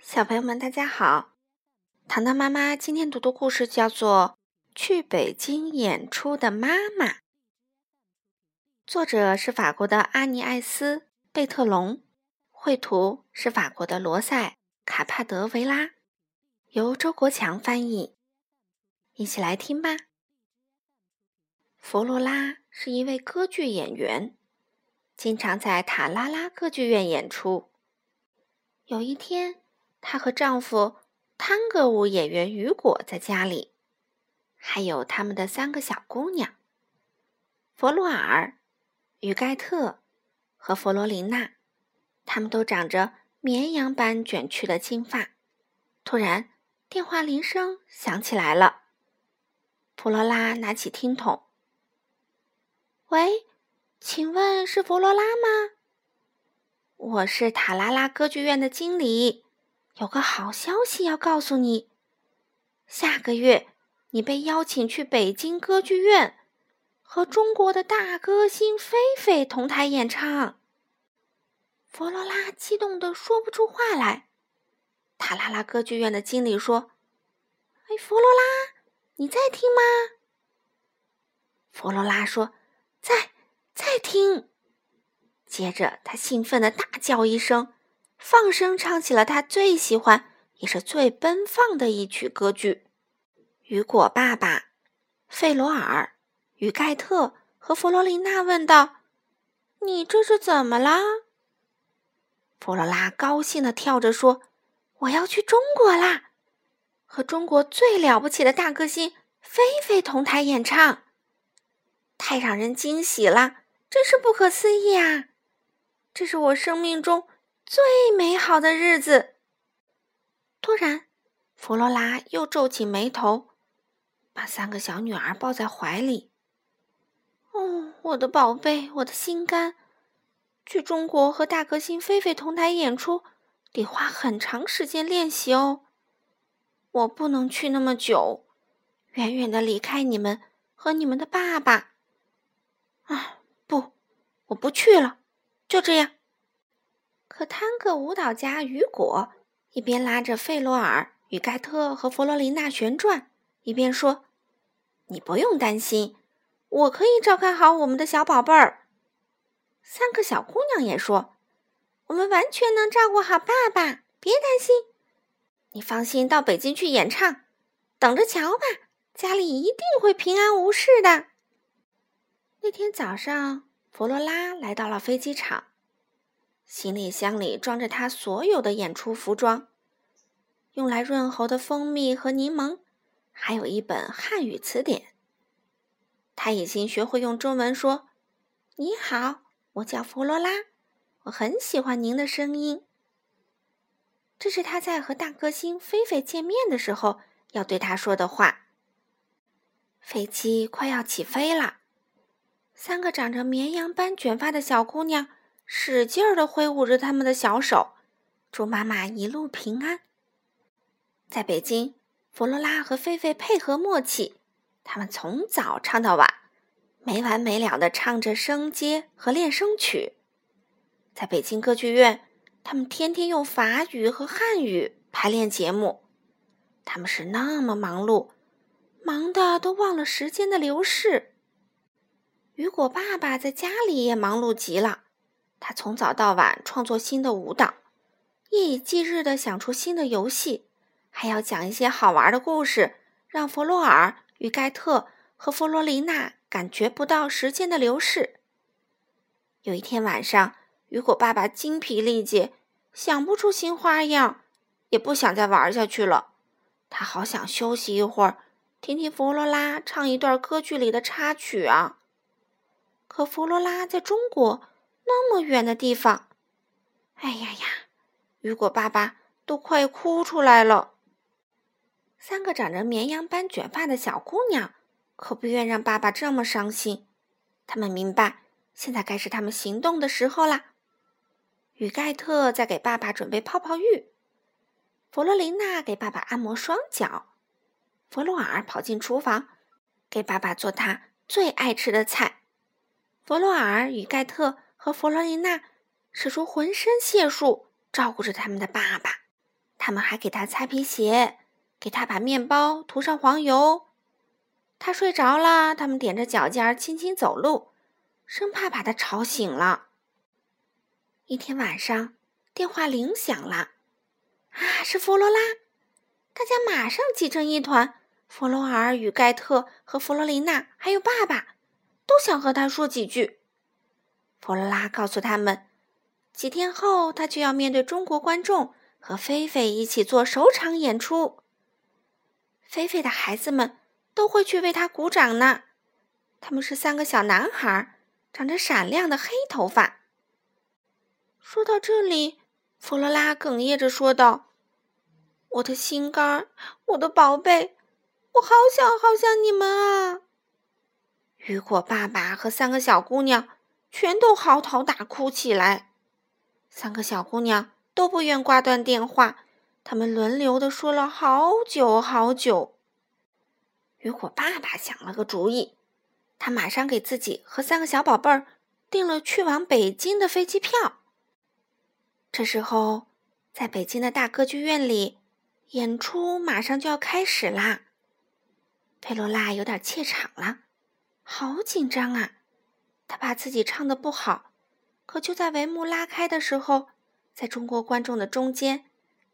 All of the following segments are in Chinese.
小朋友们，大家好！糖糖妈妈今天读的故事叫做《去北京演出的妈妈》，作者是法国的阿尼艾斯·贝特隆，绘图是法国的罗塞·卡帕德维拉，由周国强翻译。一起来听吧。弗罗拉是一位歌剧演员，经常在塔拉拉歌剧院演出。有一天，她和丈夫探戈舞演员雨果在家里，还有他们的三个小姑娘弗洛尔、于盖特和弗罗琳娜。他们都长着绵羊般卷曲的金发。突然，电话铃声响起来了。弗罗拉拿起听筒：“喂，请问是弗罗拉吗？我是塔拉拉歌剧院的经理。”有个好消息要告诉你，下个月你被邀请去北京歌剧院和中国的大歌星菲菲同台演唱。弗罗拉激动的说不出话来。塔拉拉歌剧院的经理说：“哎，弗罗拉，你在听吗？”弗罗拉说：“在，在听。”接着，他兴奋的大叫一声。放声唱起了他最喜欢也是最奔放的一曲歌剧。雨果爸爸、费罗尔、与盖特和弗罗琳娜问道：“你这是怎么了？”弗罗拉高兴的跳着说：“我要去中国啦，和中国最了不起的大歌星菲菲同台演唱，太让人惊喜了，真是不可思议啊！这是我生命中……”最美好的日子。突然，弗罗拉又皱起眉头，把三个小女儿抱在怀里。哦，我的宝贝，我的心肝！去中国和大歌星菲菲同台演出，得花很长时间练习哦。我不能去那么久，远远的离开你们和你们的爸爸。啊，不，我不去了，就这样。可探戈舞蹈家雨果一边拉着费罗尔与盖特和弗罗琳娜旋转，一边说：“你不用担心，我可以照看好我们的小宝贝儿。”三个小姑娘也说：“我们完全能照顾好爸爸，别担心。你放心到北京去演唱，等着瞧吧，家里一定会平安无事的。”那天早上，弗罗拉来到了飞机场。行李箱里装着他所有的演出服装，用来润喉的蜂蜜和柠檬，还有一本汉语词典。他已经学会用中文说：“你好，我叫弗罗拉，我很喜欢您的声音。”这是他在和大歌星菲菲见面的时候要对他说的话。飞机快要起飞了，三个长着绵羊般卷发的小姑娘。使劲儿的挥舞着他们的小手，祝妈妈一路平安。在北京，弗罗拉和菲菲配合默契，他们从早唱到晚，没完没了的唱着声阶和练声曲。在北京歌剧院，他们天天用法语和汉语排练节目。他们是那么忙碌，忙的都忘了时间的流逝。雨果爸爸在家里也忙碌极了。他从早到晚创作新的舞蹈，夜以继日的想出新的游戏，还要讲一些好玩的故事，让弗洛尔与盖特和弗罗琳娜感觉不到时间的流逝。有一天晚上，雨果爸爸精疲力竭，想不出新花样，也不想再玩下去了。他好想休息一会儿，听听弗罗拉唱一段歌剧里的插曲啊！可弗罗拉在中国。那么远的地方，哎呀呀！雨果爸爸都快哭出来了。三个长着绵羊般卷发的小姑娘可不愿让爸爸这么伤心。他们明白，现在该是他们行动的时候啦。雨盖特在给爸爸准备泡泡浴，弗罗琳娜给爸爸按摩双脚，弗洛尔跑进厨房给爸爸做他最爱吃的菜。弗洛尔与盖特。和弗洛琳娜使出浑身解数照顾着他们的爸爸。他们还给他擦皮鞋，给他把面包涂上黄油。他睡着了，他们踮着脚尖轻轻走路，生怕把他吵醒了。一天晚上，电话铃响了，啊，是弗罗拉！大家马上挤成一团。弗罗尔与盖特和弗罗琳娜还有爸爸都想和他说几句。弗罗拉告诉他们，几天后他就要面对中国观众，和菲菲一起做首场演出。菲菲的孩子们。都会去为他鼓掌呢。他们是三个小男孩，长着闪亮的黑头发。说到这里，弗罗拉哽咽着说道：“我的心肝，我的宝贝，我好想好想你们啊！”雨果爸爸和三个小姑娘全都嚎啕大哭起来。三个小姑娘都不愿挂断电话，她们轮流的说了好久好久。雨果爸爸想了个主意，他马上给自己和三个小宝贝儿订了去往北京的飞机票。这时候，在北京的大歌剧院里，演出马上就要开始啦。佩罗拉有点怯场了，好紧张啊！他怕自己唱的不好。可就在帷幕拉开的时候，在中国观众的中间，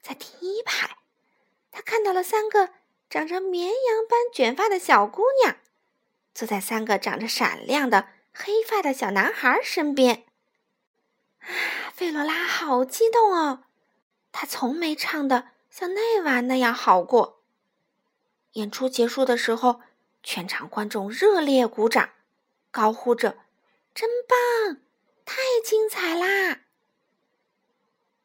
在第一排，他看到了三个。长着绵羊般卷发的小姑娘，坐在三个长着闪亮的黑发的小男孩身边。啊，费罗拉好激动哦！她从没唱的像那晚那样好过。演出结束的时候，全场观众热烈鼓掌，高呼着：“真棒，太精彩啦！”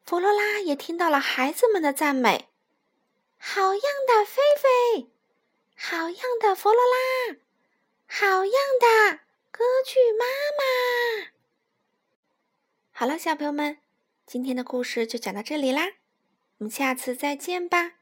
弗罗拉也听到了孩子们的赞美。好样的，菲菲！好样的，弗罗拉！好样的，歌剧妈妈！好了，小朋友们，今天的故事就讲到这里啦，我们下次再见吧。